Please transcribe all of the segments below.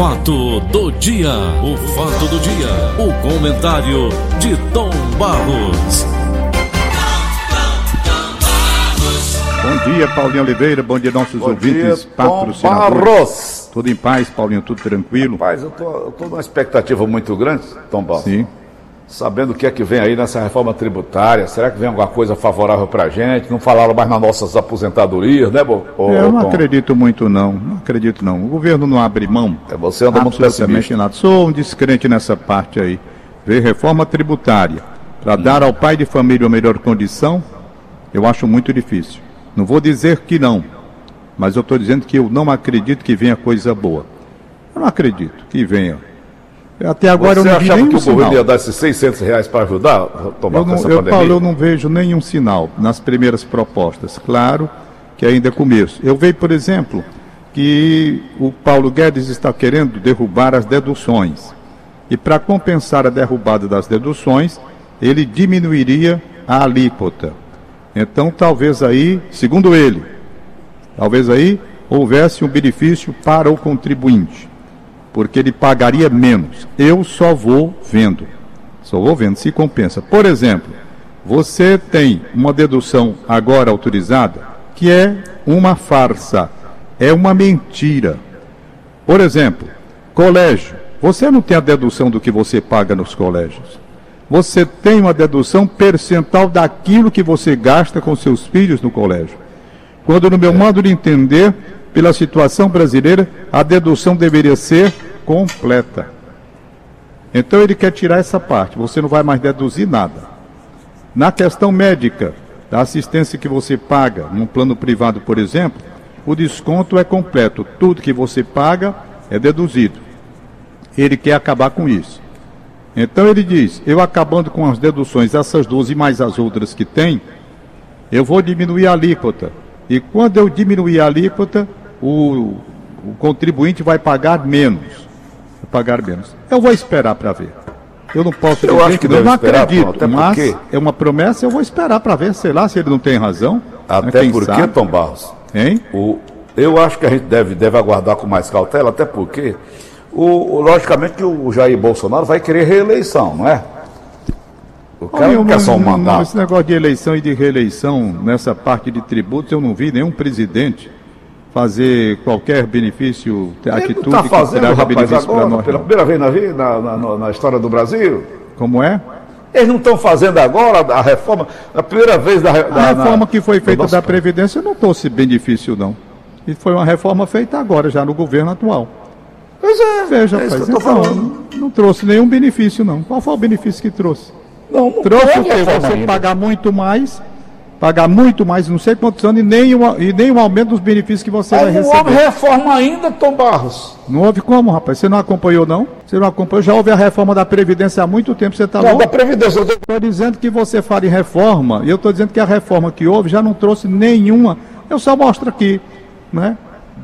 fato do dia, o fato do dia, o comentário de Tom Barros. Bom dia, Paulinho Oliveira, bom dia nossos Bom ouvintes, dia, patrocinadores. Tom Barros. Tudo em paz, Paulinho, tudo tranquilo? Rapaz, eu tô, eu tô numa expectativa muito grande, Tom Barros. Sim. Sabendo o que é que vem aí nessa reforma tributária, será que vem alguma coisa favorável pra gente? Não falaram mais nas nossas aposentadorias, né, Bo? Ô, eu não Tom? acredito muito não, não acredito não. O governo não abre mão É, Você anda muito pessimista. nada. Sou um descrente nessa parte aí. Ver reforma tributária para Hum. dar ao pai de família uma melhor condição, eu acho muito difícil. Não vou dizer que não, mas eu estou dizendo que eu não acredito que venha coisa boa. Eu não acredito que venha. Até agora Você eu não achava que o governo sinal. ia dar esses 600 reais para ajudar, Tom Eu não, nessa eu, pandemia? Paulo, eu não vejo nenhum sinal nas primeiras propostas. Claro que ainda é começo. Eu vejo, por exemplo, que o Paulo Guedes está querendo derrubar as deduções. E para compensar a derrubada das deduções, ele diminuiria a alíquota. Então, talvez aí, segundo ele, talvez aí houvesse um benefício para o contribuinte, porque ele pagaria menos. Eu só vou vendo. Só vou vendo se compensa. Por exemplo, você tem uma dedução agora autorizada que é uma farsa, é uma mentira. Por exemplo, colégio. Você não tem a dedução do que você paga nos colégios. Você tem uma dedução percentual daquilo que você gasta com seus filhos no colégio. Quando, no meu modo de entender, pela situação brasileira, a dedução deveria ser completa. Então ele quer tirar essa parte, você não vai mais deduzir nada. Na questão médica, da assistência que você paga num plano privado, por exemplo, o desconto é completo. Tudo que você paga é deduzido. Ele quer acabar com isso. Então ele diz: eu acabando com as deduções, essas duas e mais as outras que tem, eu vou diminuir a alíquota. E quando eu diminuir a alíquota, o, o contribuinte vai pagar menos. Vai pagar menos. Eu vou esperar para ver. Eu não posso Eu dizer acho que não, eu não esperar, acredito, mas porque- é uma promessa, eu vou esperar para ver, sei lá, se ele não tem razão. Mas Até porque, sabe, Tom Barros, Hein? o, eu acho que a gente deve, deve aguardar com mais cautela, até porque, o, o- logicamente, que o Jair Bolsonaro vai querer reeleição, não é? O cara não quer só um mandato. Esse negócio de eleição e de reeleição, nessa parte de tributos, eu não vi nenhum presidente fazer qualquer benefício, Ele atitude não que fazendo, traga rapaz, benefício para agora, nós. pela não. primeira vez na, vida, na, na- na história do Brasil. Como é? Eles não estão fazendo agora a reforma, a primeira vez da, A da reforma na- que foi feita nosso da. Previdência não trouxe benefício, não. E foi uma reforma feita agora, já no governo atual. Pois é, Veja, é rapaz, que então, falando. não, não trouxe nenhum benefício, não. Qual foi o benefício que trouxe? Não, não Trouxe o reforma Você pagar muito mais, pagar muito mais, não sei quantos anos, e nem, um, e nem um aumento dos benefícios que você vai Mas não houve receber. reforma ainda, Tom Barros. Não houve como, rapaz? Você não acompanhou, não? Você não acompanhou? Já houve a reforma da Previdência há muito tempo, você está Não, louco? da Previdência. tô- Estou dizendo que você fala em reforma, e eu estou dizendo que a reforma que houve já não trouxe nenhuma. Eu só mostro aqui, né?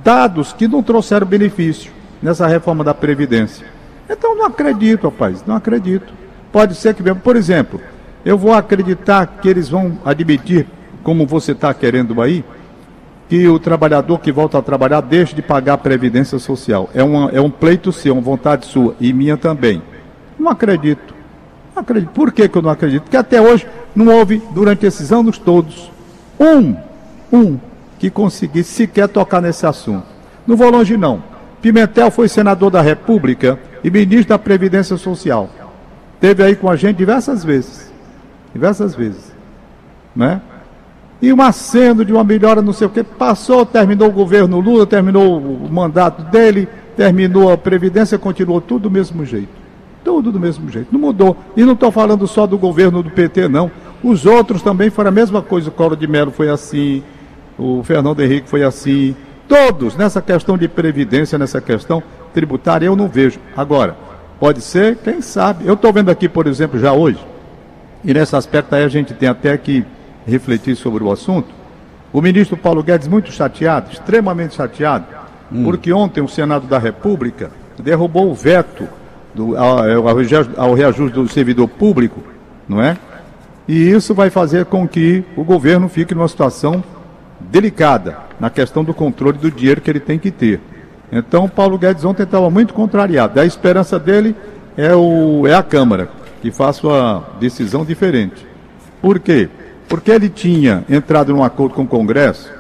Dados que não trouxeram benefício nessa reforma da Previdência. Então não acredito, rapaz, não acredito. Pode ser que, mesmo- por exemplo, eu vou acreditar que eles vão admitir, como você está querendo aí, que o trabalhador que volta a trabalhar deixe de pagar a Previdência Social. É, uma, é um pleito seu, uma vontade sua e minha também. Não acredito. Não acredito. Por que, que eu não acredito? Porque até hoje não houve, durante esses anos todos, um, um, que conseguisse sequer tocar nesse assunto. Não vou longe, não. Pimentel foi senador da República e ministro da Previdência Social. Teve aí com a gente diversas vezes. Diversas vezes. Né? E um aceno de uma melhora, não sei o quê. Passou, terminou o governo Lula, terminou o mandato dele, terminou a Previdência, continuou tudo do mesmo jeito. Tudo do mesmo jeito. Não mudou. E não estou falando só do governo do PT, não. Os outros também foram a mesma coisa. O Coro de Mello foi assim, o Fernando Henrique foi assim. Todos, nessa questão de Previdência, nessa questão tributária, eu não vejo. Agora, pode ser, quem sabe. Eu estou vendo aqui, por exemplo, já hoje, e nesse aspecto aí a gente tem até que refletir sobre o assunto. O ministro Paulo Guedes muito chateado, extremamente chateado, porque ontem o Senado da República derrubou o veto do, ao, ao reaju- ao reajuste do servidor público, não é? E isso vai fazer com que o governo fique numa situação delicada na questão do controle do dinheiro que ele tem que ter. Então, o Paulo Guedes ontem estava muito contrariado. A esperança dele é, o, é a Câmara, que faça uma decisão diferente. Por quê? Porque ele tinha entrado num acordo com o Congresso,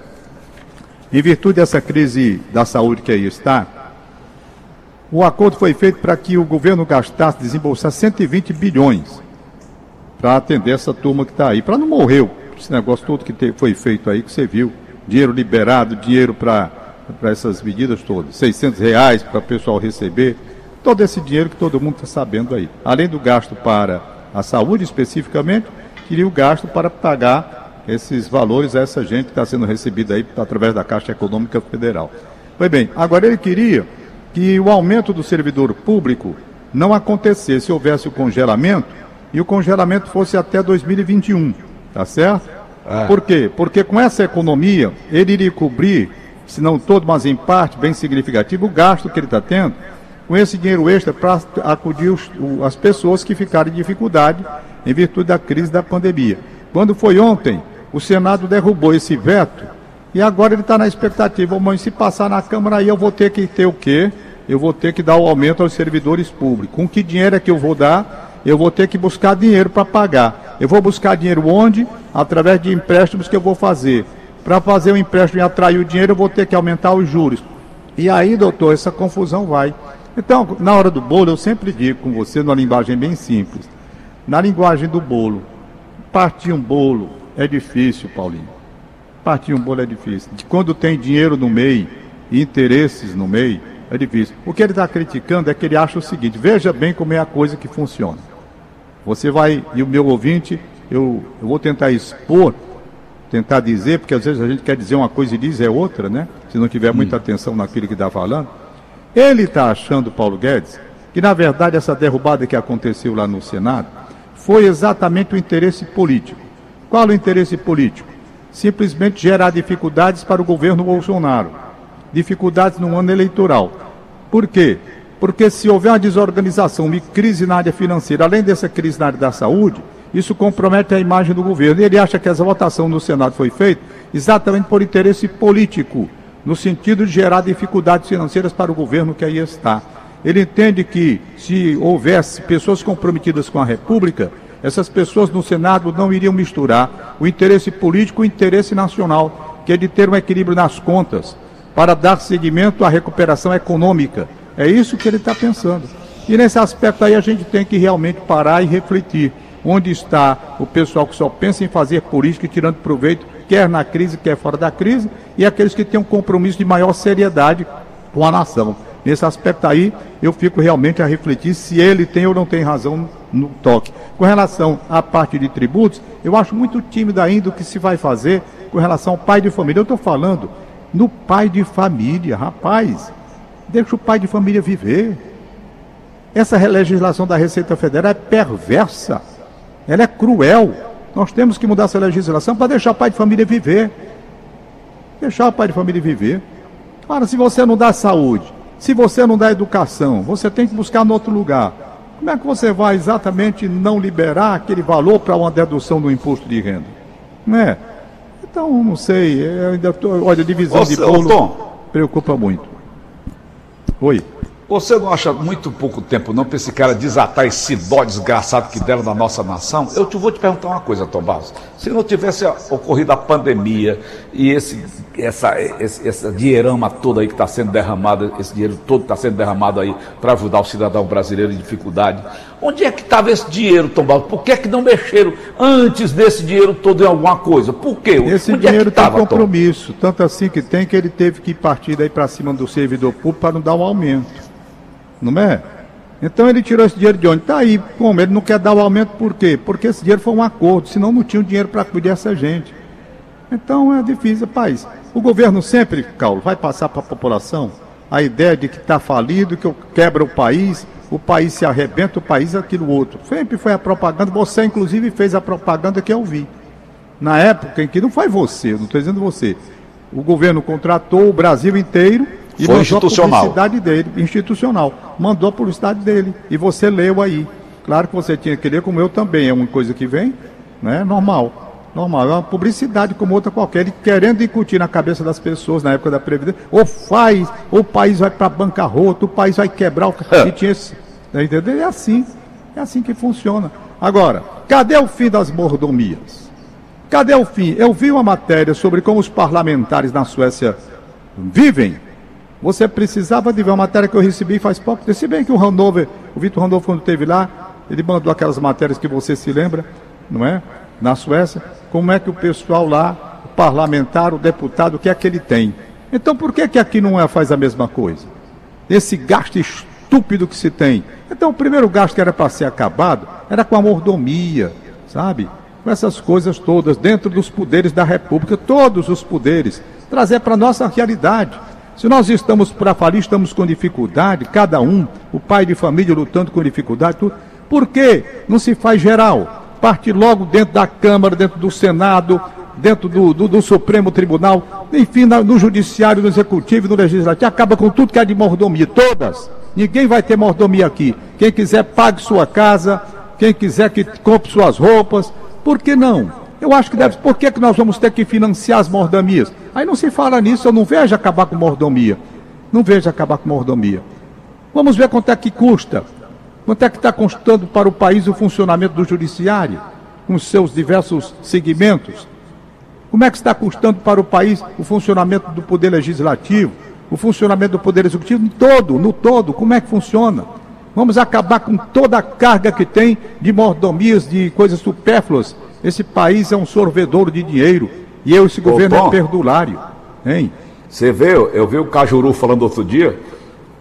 em virtude dessa crise da saúde que aí está, o acordo foi feito para que o governo gastasse, desembolsasse 120 bilhões para atender essa turma que está aí, para não morrer esse negócio todo que foi feito aí, que você viu, dinheiro liberado, dinheiro para essas medidas todas, 600 reais para o pessoal receber, todo esse dinheiro que todo mundo está sabendo aí. Além do gasto para a saúde especificamente, queria o gasto para pagar esses valores a essa gente que está sendo recebida aí através da Caixa Econômica Federal. Pois bem, agora ele queria que o aumento do servidor público não acontecesse, houvesse o congelamento, e o congelamento fosse até 2021, tá certo? É. Por quê? Porque com essa economia, ele iria cobrir, se não todo, mas em parte bem significativo, o gasto que ele está tendo com esse dinheiro extra para acudir os, as pessoas que ficaram em dificuldade em virtude da crise da pandemia. Quando foi ontem, o Senado derrubou esse veto e agora ele está na expectativa, mãe, se passar na Câmara aí eu vou ter que ter o quê? Eu vou ter que dar o aumento aos servidores públicos. Com que dinheiro é que eu vou dar? Eu vou ter que buscar dinheiro para pagar. Eu vou buscar dinheiro onde? Através de empréstimos que eu vou fazer. Para fazer o empréstimo e atrair o dinheiro, eu vou ter que aumentar os juros. E aí, doutor, essa confusão vai. Então, na hora do bolo, eu sempre digo com você, numa linguagem bem simples. Na linguagem do bolo, partir um bolo é difícil, Paulinho. Partir um bolo é difícil. Quando tem dinheiro no meio e interesses no meio, é difícil. O que ele está criticando é que ele acha o seguinte: veja bem como é a coisa que funciona. Você vai, e o meu ouvinte, eu, eu vou tentar expor, tentar dizer, porque às vezes a gente quer dizer uma coisa e diz é outra, né? Se não tiver muita atenção naquilo que está falando. Ele está achando, Paulo Guedes, que na verdade essa derrubada que aconteceu lá no Senado foi exatamente o interesse político. Qual o interesse político? Simplesmente gerar dificuldades para o governo Bolsonaro. Dificuldades no ano eleitoral. Por quê? Porque se houver uma desorganização e crise na área financeira, além dessa crise na área da saúde, isso compromete a imagem do governo. E ele acha que essa votação no Senado foi feita exatamente por interesse político, no sentido de gerar dificuldades financeiras para o governo que aí está. Ele entende que se houvesse pessoas comprometidas com a República, essas pessoas no Senado não iriam misturar o interesse político com o interesse nacional, que é de ter um equilíbrio nas contas, para dar seguimento à recuperação econômica. É isso que ele está pensando. E nesse aspecto aí a gente tem que realmente parar e refletir. Onde está o pessoal que só pensa em fazer política e tirando proveito, quer na crise, quer fora da crise, e aqueles que têm um compromisso de maior seriedade com a nação. Nesse aspecto aí, eu fico realmente a refletir se ele tem ou não tem razão no toque. Com relação à parte de tributos, eu acho muito tímido ainda o que se vai fazer com relação ao pai de família. Eu estou falando no pai de família, rapaz. Deixa o pai de família viver. Essa legislação da Receita Federal é perversa. Ela é cruel. Nós temos que mudar essa legislação para deixar o pai de família viver. Deixar o pai de família viver. Ora, se você não dá saúde, se você não dá educação, você tem que buscar em outro lugar. Como é que você vai exatamente não liberar aquele valor para uma dedução do imposto de renda? Não é? Então, não sei. Eu ainda tô, olha, a divisão de bolo Tom, preocupa muito. Oi. Você não acha muito pouco tempo não para esse cara desatar esse dó desgraçado que deram na nossa nação? Eu te vou te perguntar uma coisa, Tomás. Se não tivesse ocorrido a pandemia e esse, essa, esse, essa dinheirama toda aí que está sendo derramado, esse dinheiro todo está sendo derramado aí para ajudar o cidadão brasileiro em dificuldade, onde é que estava esse dinheiro, Tomás? Por que é que não mexeram antes desse dinheiro todo em alguma coisa? Por quê? Esse onde dinheiro é tem tava, compromisso, Tom? tanto assim que tem que ele teve que partir daí para cima do servidor público para não dar um aumento não é? Então ele tirou esse dinheiro de onde? Está aí, como? Ele não quer dar o aumento por quê? Porque esse dinheiro foi um acordo, senão não tinha dinheiro para cuidar dessa gente. Então é difícil, país. O governo sempre, Paulo, vai passar para a população a ideia de que está falido, que quebra o país, o país se arrebenta, o país é aquilo outro. Sempre foi a propaganda, você inclusive fez a propaganda que eu vi. Na época em que não foi você, não estou dizendo você. O governo contratou o Brasil inteiro e Foi institucional. a publicidade dele, institucional. Mandou a publicidade dele. E você leu aí. Claro que você tinha que ler, como eu também. É uma coisa que vem, né? Normal. normal, é uma publicidade como outra qualquer, ele querendo incutir na cabeça das pessoas na época da Previdência, ou faz, ou o país vai para bancarrota, o país vai quebrar, o... e tinha esse, tá entendeu? É assim, é assim que funciona. Agora, cadê o fim das mordomias? Cadê o fim? Eu vi uma matéria sobre como os parlamentares na Suécia vivem. Você precisava de ver uma matéria que eu recebi faz pouco. Se bem que o Hanover, o Vitor Hanover, quando esteve lá, ele mandou aquelas matérias que você se lembra, não é? Na Suécia, como é que o pessoal lá, o parlamentar, o deputado, o que é que ele tem? Então por que, que aqui não é, faz a mesma coisa? Esse gasto estúpido que se tem. Então o primeiro gasto que era para ser acabado era com a mordomia, sabe? Com essas coisas todas, dentro dos poderes da República, todos os poderes, trazer para a nossa realidade. Se nós estamos para falir, estamos com dificuldade, cada um, o pai de família lutando com dificuldade, tudo. Por que não se faz geral? Parte logo dentro da Câmara, dentro do Senado, dentro do, do, do Supremo Tribunal, enfim, no Judiciário, no Executivo, no Legislativo, acaba com tudo que é de mordomia, todas. Ninguém vai ter mordomia aqui. Quem quiser, pague sua casa, quem quiser que compre suas roupas. Por que não? Eu acho que deve. Por que, que nós vamos ter que financiar as mordomias? Aí não se fala nisso, eu não vejo acabar com mordomia. Não vejo acabar com mordomia. Vamos ver quanto é que custa. Quanto é que está custando para o país o funcionamento do judiciário, com seus diversos segmentos? Como é que está custando para o país o funcionamento do poder legislativo, o funcionamento do poder executivo no todo, no todo? Como é que funciona? Vamos acabar com toda a carga que tem de mordomias, de coisas supérfluas. Esse país é um sorvedor de dinheiro. E eu, esse governo é perdulário. Hein? Você vê, eu vi o Cajuru falando outro dia,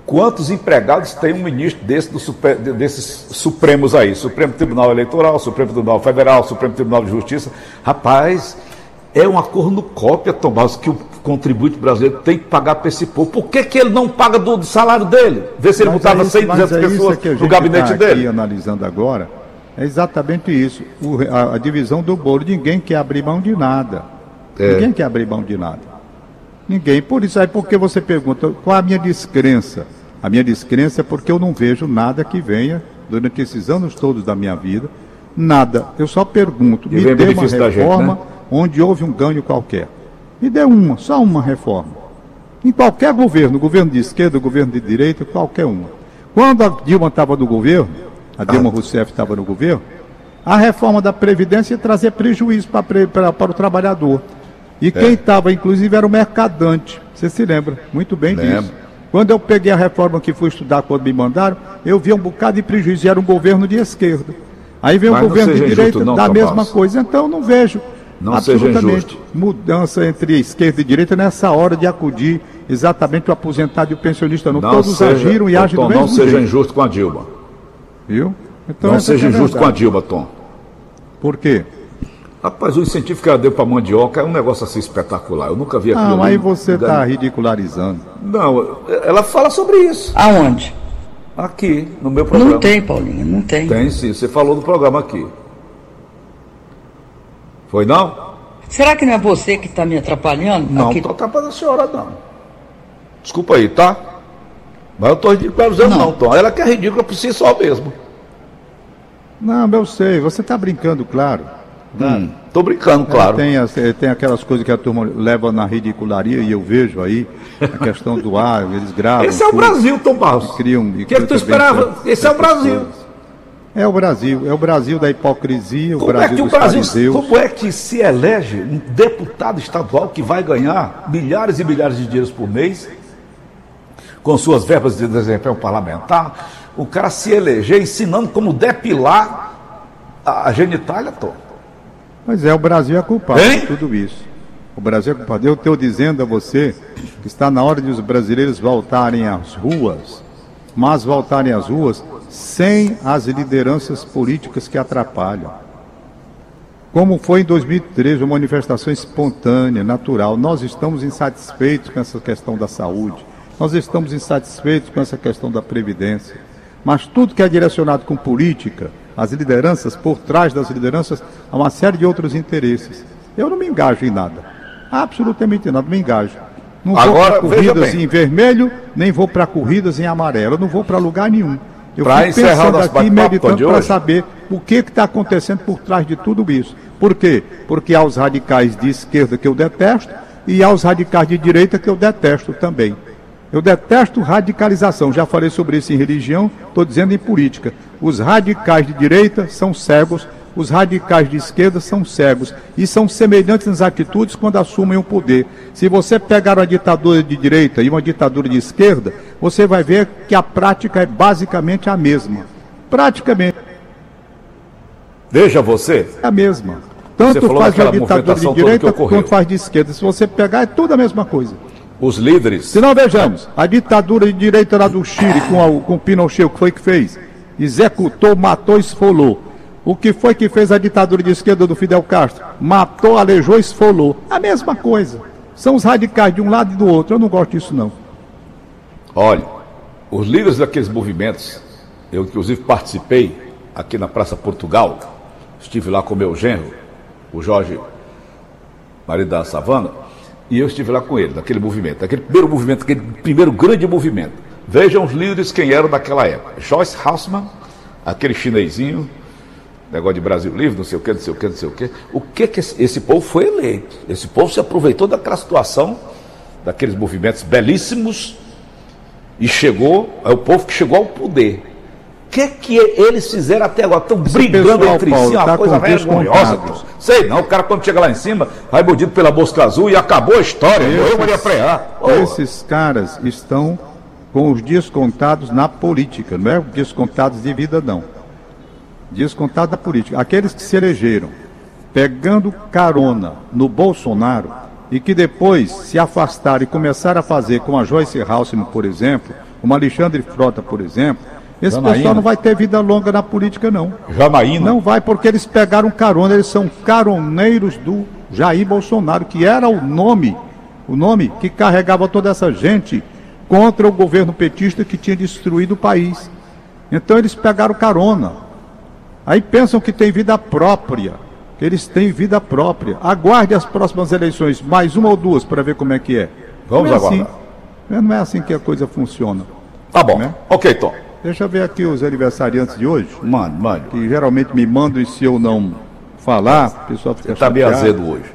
quantos empregados tem um ministro desse, do desses supremos aí? Supremo Tribunal Eleitoral, Supremo Tribunal Federal, Supremo Tribunal de Justiça. Rapaz, é uma cornucópia, Tomás, que o contribuinte brasileiro tem que pagar para esse povo. Por que, que ele não paga do, do salário dele? Vê se ele mas botava é 100, 200 é pessoas no gabinete tá dele. analisando agora, é exatamente isso. O, a, a, divisão do bolo. Ninguém quer abrir mão de nada. É. Ninguém quer abrir mão de nada. Ninguém. Por isso, aí porque você pergunta qual a minha descrença? A minha descrença é porque eu não vejo nada que venha durante esses anos todos da minha vida. Nada. Eu só pergunto, me dê uma reforma gente, né? onde houve um ganho qualquer. Me dê uma, só uma reforma. Em qualquer governo, governo de esquerda, governo de direita, qualquer uma. Quando a Dilma estava no governo, a Dilma Rousseff estava no governo, a reforma da Previdência ia trazer prejuízo para, para o trabalhador. E é. quem estava, inclusive, era o mercadante. Você se lembra muito bem Lembro. disso. Quando eu peguei a reforma que fui estudar quando me mandaram, eu vi um bocado de prejuízo. E era um governo de esquerda. Aí vem o governo de direita não, da mesma coisa. Então, não vejo não absolutamente mudança entre esquerda e direita nessa hora de acudir exatamente o aposentado e o pensionista. Não, não Todos seja, agiram e agem do mesmo Não seja injusto com a Dilma. Viu? Então, não seja injusto com a Dilma, Tom. Por quê? Rapaz, o incentivo que ela deu para a mandioca é um negócio assim espetacular. Eu nunca vi aquilo. Não, aí você está ridicularizando. Não, ela fala sobre isso. Aonde? Aqui, no meu programa. Não tem, Paulinho, não tem. Tem sim, você falou do programa aqui. Foi não? Será que não é você que está me atrapalhando? Não, não estou atrapalhando a senhora, não. Desculpa aí, tá? Mas eu estou ridicularizando não, não, Tom. Ela que é ridícula por si só mesmo. Não, eu sei. Você está brincando, claro. Hum, tô brincando, claro. Tem, as, tem aquelas coisas que a turma leva na ridicularia e eu vejo aí a questão do ar, eles gravam. Esse é o tudo, Brasil, Tom Barros. Criam, o que, é que tu esperava? Esse é o Brasil. Pessoas. É o Brasil, é o Brasil da hipocrisia, o como Brasil é que o Brasil, fariseus. Como é que se elege um deputado estadual que vai ganhar milhares e milhares de dinheiros por mês, com suas verbas de desempenho parlamentar, o cara se eleger ensinando como depilar a genitália, Tom? Mas é, o Brasil é culpado hein? de tudo isso. O Brasil é culpado. Eu estou dizendo a você que está na hora de os brasileiros voltarem às ruas, mas voltarem às ruas sem as lideranças políticas que atrapalham. Como foi em 2013, uma manifestação espontânea, natural. Nós estamos insatisfeitos com essa questão da saúde, nós estamos insatisfeitos com essa questão da previdência. Mas tudo que é direcionado com política, as lideranças, por trás das lideranças, há uma série de outros interesses. Eu não me engajo em nada. Absolutamente nada, me engajo. Não Agora, vou para corridas em vermelho, nem vou para corridas em amarelo. Eu não vou para lugar nenhum. Eu Pra fico pensando aqui, meditando para saber o que está acontecendo por trás de tudo isso. Por quê? Porque há os radicais de esquerda que eu detesto e há os radicais de direita que eu detesto também. Eu detesto radicalização, já falei sobre isso em religião, estou dizendo em política. Os radicais de direita são cegos, os radicais de esquerda são cegos e são semelhantes nas atitudes quando assumem o poder. Se você pegar uma ditadura de direita e uma ditadura de esquerda, você vai ver que a prática é basicamente a mesma. Praticamente Veja você, é a mesma. Tanto faz a ditadura de direita quanto faz de esquerda. Se você pegar, é tudo a mesma coisa. Os líderes. Se não vejamos, a ditadura de direita lá do Chile com, a, com o Pinochet, o que foi que fez? Executou, matou, esfolou. O que foi que fez a ditadura de esquerda do Fidel Castro? Matou, alejou, esfolou. A mesma coisa. São os radicais de um lado e do outro. Eu não gosto disso, não. Olha, os líderes daqueles movimentos, eu inclusive participei aqui na Praça Portugal, estive lá com meu genro, o Jorge, marido da Savana, e eu estive lá com ele, naquele movimento, aquele primeiro movimento, aquele primeiro grande movimento. Vejam os líderes quem eram naquela época. Joyce Haussmann, aquele chinesinho, negócio de Brasil Livre, não sei o que, não sei o que, não sei o que. O que que esse, esse povo foi eleito? Esse povo se aproveitou daquela situação, daqueles movimentos belíssimos, e chegou, é o povo que chegou ao poder. O que que eles fizeram até agora? Estão brigando pessoal, entre Paulo, si, uma tá coisa vergonhosa. Sei não, o cara quando chega lá em cima, vai mordido pela mosca azul e acabou a história. Morreu Maria Preá. Pô, Esses caras estão com os descontados na política, não é descontados de vida, não. Descontados da política. Aqueles que se elegeram pegando carona no Bolsonaro e que depois se afastaram e começaram a fazer com a Joyce Halseman, por exemplo, como Alexandre Frota, por exemplo, esse Janaína. pessoal não vai ter vida longa na política, não. Janaína. Não vai porque eles pegaram carona, eles são caroneiros do Jair Bolsonaro, que era o nome, o nome que carregava toda essa gente contra o governo petista que tinha destruído o país. Então eles pegaram carona. Aí pensam que tem vida própria, que eles têm vida própria. Aguarde as próximas eleições, mais uma ou duas, para ver como é que é. Vamos não é aguardar. Assim, não é assim que a coisa funciona. Tá bom. Né? Ok, Tom. Deixa eu ver aqui os aniversariantes de hoje Mano, mano. que geralmente me mandam e se eu não falar, o pessoal fica Você tá meio azedo hoje.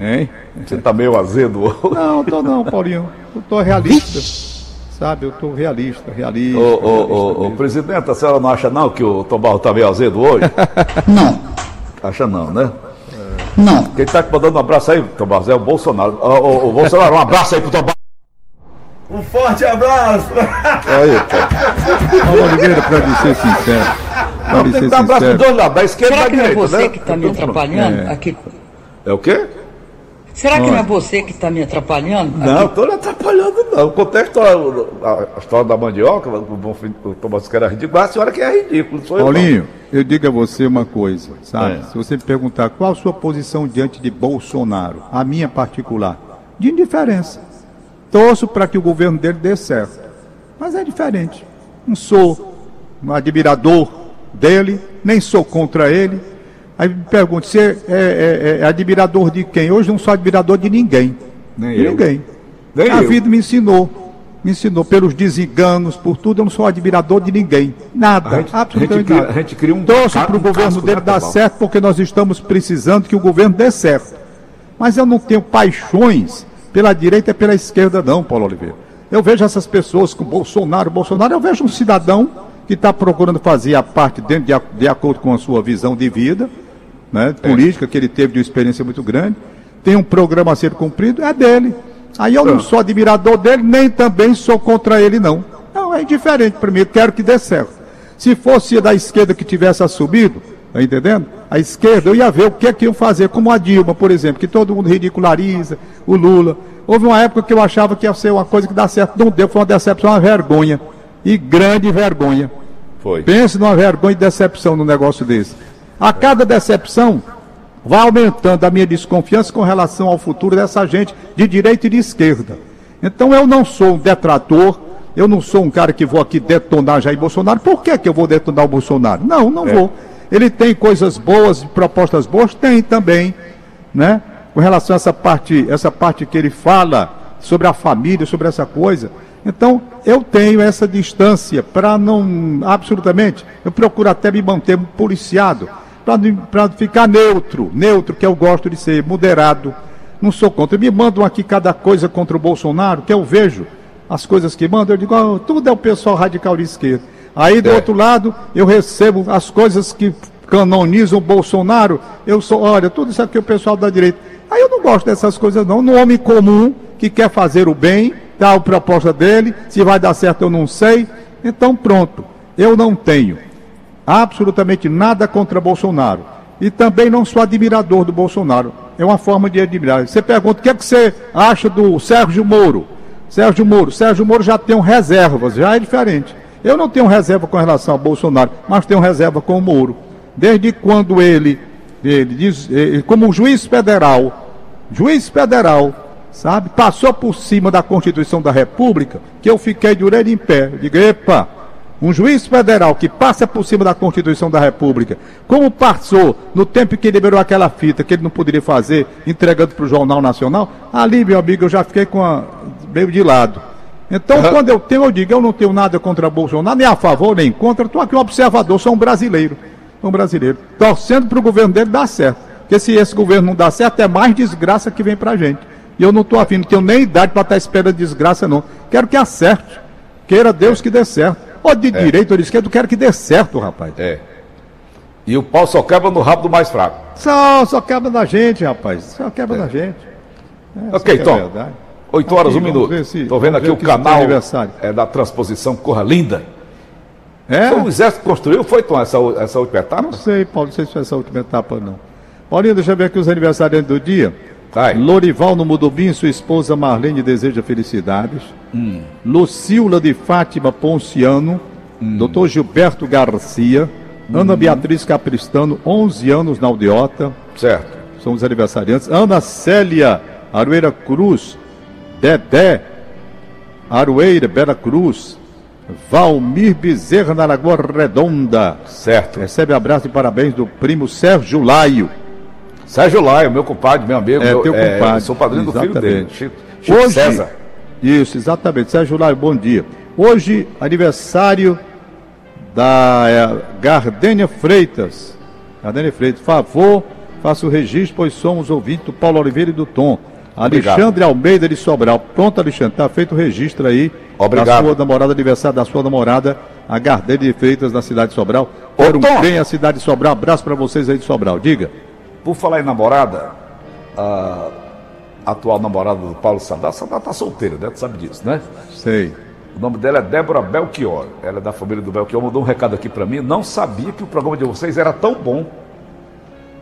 Hein? Você tá meio azedo hoje. Não, tô não, Paulinho. Eu tô realista. Sabe, eu tô realista, realista. Ô, ô, ô, presidente, a senhora não acha não que o Tom Barro tá meio azedo hoje? Não, Acha não, né? não. Quem tá te mandando um abraço aí, Tom Barros, é o Bolsonaro. Ô, ô, Bolsonaro, um abraço aí pro Tom Barros. Um forte abraço! Olha, pô. Paulo Oliveira, pra lhe ser sincero. Pra lhe Tem que ser dar um abraço sincero. dos dois lados, da esquerda Será que não é você né? que está me atrapalhando? É. Aqui. É o quê? Será que não é você que está me atrapalhando? Não, estou lhe atrapalhando, não. A história, a, a história da mandioca, o o Tomás que era ridículo, mas a senhora que é ridículo, sou eu. Paulinho, eu digo a você uma coisa, sabe? É. Se você me perguntar qual a sua posição diante de Bolsonaro, a minha particular, de indiferença. Torço para que o governo dele dê certo. Mas é diferente. Não sou um admirador dele, nem sou contra ele. Aí me pergunto, você é, é- é admirador de quem? Hoje não sou admirador de ninguém. Nem de eu. ninguém. Nem a eu. vida me ensinou. Me ensinou pelos desenganos, por tudo, eu não sou admirador de ninguém. Nada. Gente- absolutamente nada. a gente cria um Torço para o um governo dele né, dar certo, porque nós estamos precisando que o governo dê certo. Mas eu não tenho paixões pela direita e pela esquerda, não, Paulo Oliveira. Eu vejo essas pessoas com Bolsonaro, Bolsonaro, eu vejo um cidadão que está procurando fazer a parte dentro de, de acordo com a sua visão de vida, né, política, que ele teve de uma experiência muito grande, tem um programa a ser cumprido, é dele. Aí eu não sou admirador dele, nem também sou contra ele, não. Não, é indiferente para mim, eu quero que dê certo. Se fosse da esquerda que tivesse assumido, tá entendendo? A esquerda, eu ia ver o que é que iam fazer, como a Dilma, por exemplo, que todo mundo ridiculariza, o Lula. Houve uma época que eu achava que ia ser uma coisa que dá certo, não deu, foi uma decepção, uma vergonha. E grande vergonha. Foi. Pense numa vergonha e decepção num negócio desse. A cada decepção, vai aumentando a minha desconfiança com relação ao futuro dessa gente de direita e de esquerda. Então eu não sou um detrator, eu não sou um cara que vou aqui detonar Jair Bolsonaro. Por que, que eu vou detonar o Bolsonaro? Não, não vou. Ele tem coisas boas, propostas boas? Tem também, né? Com relação a essa parte, essa parte que ele fala sobre a família, sobre essa coisa. Então, eu tenho essa distância para não, absolutamente, eu procuro até me manter policiado, para ficar neutro, neutro, que eu gosto de ser, moderado, não sou contra. Me mandam aqui cada coisa contra o Bolsonaro, que eu vejo as coisas que mandam, eu digo, oh, tudo é o pessoal radical de esquerda. Aí, do é. outro lado, eu recebo as coisas que canonizam o Bolsonaro, eu sou, olha, tudo isso aqui é o pessoal da direita. Aí eu não gosto dessas coisas não. No homem comum que quer fazer o bem, dá a proposta dele, se vai dar certo eu não sei. Então pronto, eu não tenho absolutamente nada contra Bolsonaro. E também não sou admirador do Bolsonaro. É uma forma de admirar. Você pergunta o que, é que você acha do Sérgio Moro? Sérgio Moro. Sérgio Moro já tem reservas, já é diferente. Eu não tenho reserva com relação ao Bolsonaro, mas tenho reserva com o Moro. Desde quando ele, ele diz, ele, como juiz federal, juiz federal, sabe, passou por cima da Constituição da República, que eu fiquei de orelha em pé. Eu digo, epa, um juiz federal que passa por cima da Constituição da República, como passou no tempo que liberou aquela fita que ele não poderia fazer, entregando para o Jornal Nacional, ali, meu amigo, eu já fiquei com a, meio de lado. Então, uhum. quando eu tenho, eu digo, eu não tenho nada contra Bolsonaro, nem a favor, nem contra, estou aqui um observador, sou um brasileiro. Um brasileiro. Torcendo para o governo dele dar certo. Porque se esse governo não dá certo, é mais desgraça que vem para a gente. E eu não estou afim, não tenho nem idade para estar tá esperando desgraça, não. Quero que acerte. Queira Deus que dê certo. Ou de é. direita ou de esquerda, quero que dê certo, rapaz. É. E o pau só quebra no rabo do mais fraco. Só, só quebra da gente, rapaz. Só quebra é. da gente. É, ok, é Tom. 8 horas, aqui, um minuto. Estou vendo aqui o canal é da transposição Corra Linda. É? O Exército construiu, foi, Tom, essa, essa última etapa? Não sei, Paulo, não sei se foi essa última etapa, não. Paulinho, deixa eu ver aqui os aniversariantes do dia. Vai. Lorival no Mudubim, sua esposa Marlene deseja felicidades. Hum. Lucila de Fátima Ponciano. Hum. Doutor Gilberto Garcia. Hum. Ana Beatriz Capristano, 11 anos na Aldeota. Certo. São os aniversariantes. Ana Célia Arueira Cruz. Dedé Arueira Bela Cruz. Valmir Bezerra na Lagoa Redonda. Certo. Recebe abraço e parabéns do primo Sérgio Laio. Sérgio Laio, meu compadre, meu amigo. É, meu, teu é, compadre. sou padrinho exatamente. do filho dele, Chico, Chico Hoje, César. Isso, exatamente. Sérgio Laio, bom dia. Hoje, aniversário da é, Gardênia Freitas. Gardênia Freitas, favor, faça o registro, pois somos ouvintes do Paulo Oliveira e do Tom. Alexandre Obrigado. Almeida de Sobral. Pronto, Alexandre, está feito o registro aí Obrigado. da sua namorada, aniversário da sua namorada, a Gardênia de Freitas, na cidade de Sobral. Um bem a cidade de Sobral. Abraço para vocês aí de Sobral. Diga. Por falar em namorada, a atual namorada do Paulo Sadar, Sadar tá solteira, né? Tu sabe disso, né? Sei. O nome dela é Débora Belchior. Ela é da família do Belchior. Mandou um recado aqui para mim. Não sabia que o programa de vocês era tão bom.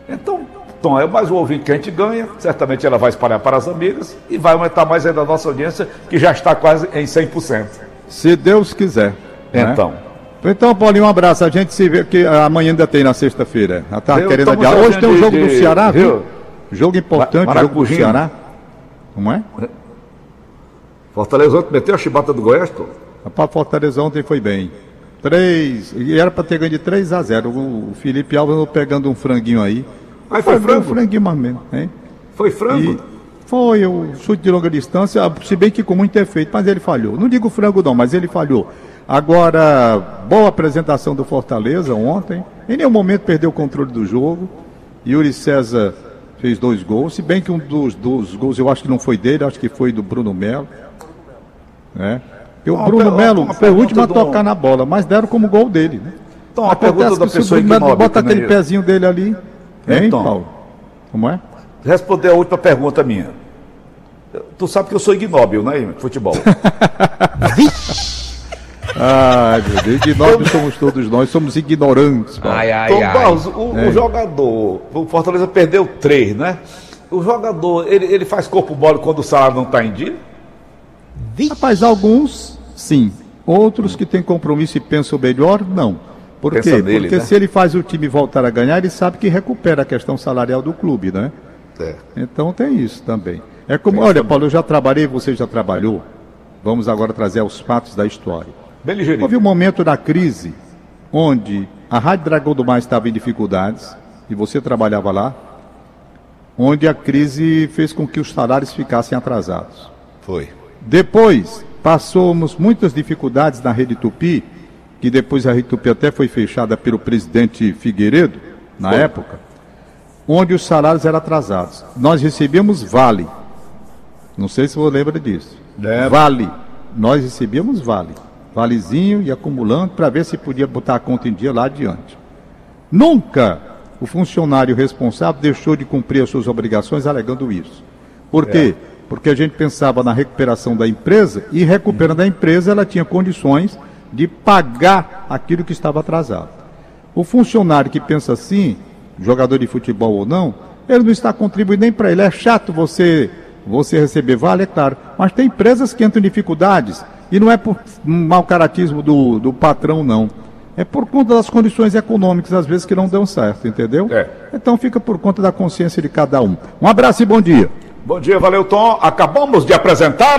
Então, Tom, é mais um ouvinte que a gente ganha. Certamente ela vai espalhar para as amigas e vai aumentar mais ainda a nossa audiência, que já está quase em 100%. Se Deus quiser. Né? Então. Né? Então, Paulinho, um abraço. A gente se vê que amanhã ainda tem na sexta-feira. Tá querendo adiar. Hoje tem um jogo de, do Ceará, viu? Jogo importante, jogo do Ceará. Como é? Fortaleza ontem meteu a chibata do Goiás, tô? Rapaz, Fortaleza ontem foi bem. 3, e era para ter ganho de 3 a 0. O, Felipe Alves pegando um franguinho aí. Aí foi, foi frango? Menos, hein? Foi frango? E foi o chute de longa distância, se bem que com muito efeito, mas ele falhou. Não digo frango não, mas ele falhou. Agora, boa apresentação do Fortaleza ontem. Em nenhum momento perdeu o controle do jogo. Yuri César fez dois gols, se bem que um dos, dos gols eu acho que não foi dele, acho que foi do Bruno Melo. Né? E o Bruno Melo foi o último a tocar na bola, mas deram como gol dele. Né? Então, a pergunta da pessoa que Melo bota aquele pezinho dele ali. Hein, então, Paulo? Como é? Responder a última pergunta minha. Tu sabe que eu sou ignóbil, né, futebol? Ai, meu Deus, ignóbios somos todos nós, somos ignorantes. Ai, ai, Tom ai. Barros, o, é. o, jogador, o Fortaleza perdeu três, né? O jogador, ele, ele faz corpo mole quando o salário não está em dia? Rapaz, alguns, sim. Outros que têm compromisso e pensam melhor, não. Por Pensa quê? Nele, Porque né? se ele faz o time voltar a ganhar, ele sabe que recupera a questão salarial do clube, né? É. Então tem isso também. É como, olha, Paulo, eu já trabalhei, você já trabalhou. Vamos agora trazer os fatos da história. Bem ligeirinho. Houve um momento da crise onde a Rádio Dragão do Mar estava em dificuldades e você trabalhava lá, onde a crise fez com que os salários ficassem atrasados. Foi. Depois, passamos muitas dificuldades na Rede Tupi, que depois a Rede Tupi até foi fechada pelo presidente Figueiredo, na foi. época, onde os salários eram atrasados. Nós recebíamos vale. Não sei se você lembra disso. Lembra. Vale. Nós recebíamos vale. Valezinho e acumulando para ver se podia botar a conta em dia lá adiante. Nunca o funcionário responsável deixou de cumprir as suas obrigações alegando isso. Por quê? É. Porque a gente pensava na recuperação da empresa e recuperando a empresa ela tinha condições de pagar aquilo que estava atrasado. O funcionário que pensa assim, jogador de futebol ou não, ele não está contribuindo nem para ele. É chato você você receber vale, é claro. Mas tem empresas que entram em dificuldades e não é por mau caratismo do, do patrão, não. É por conta das condições econômicas, às vezes, que não dão certo, entendeu? É. Então fica por conta da consciência de cada um. Um abraço e bom dia. Bom dia, valeu, Tom. Acabamos de apresentar.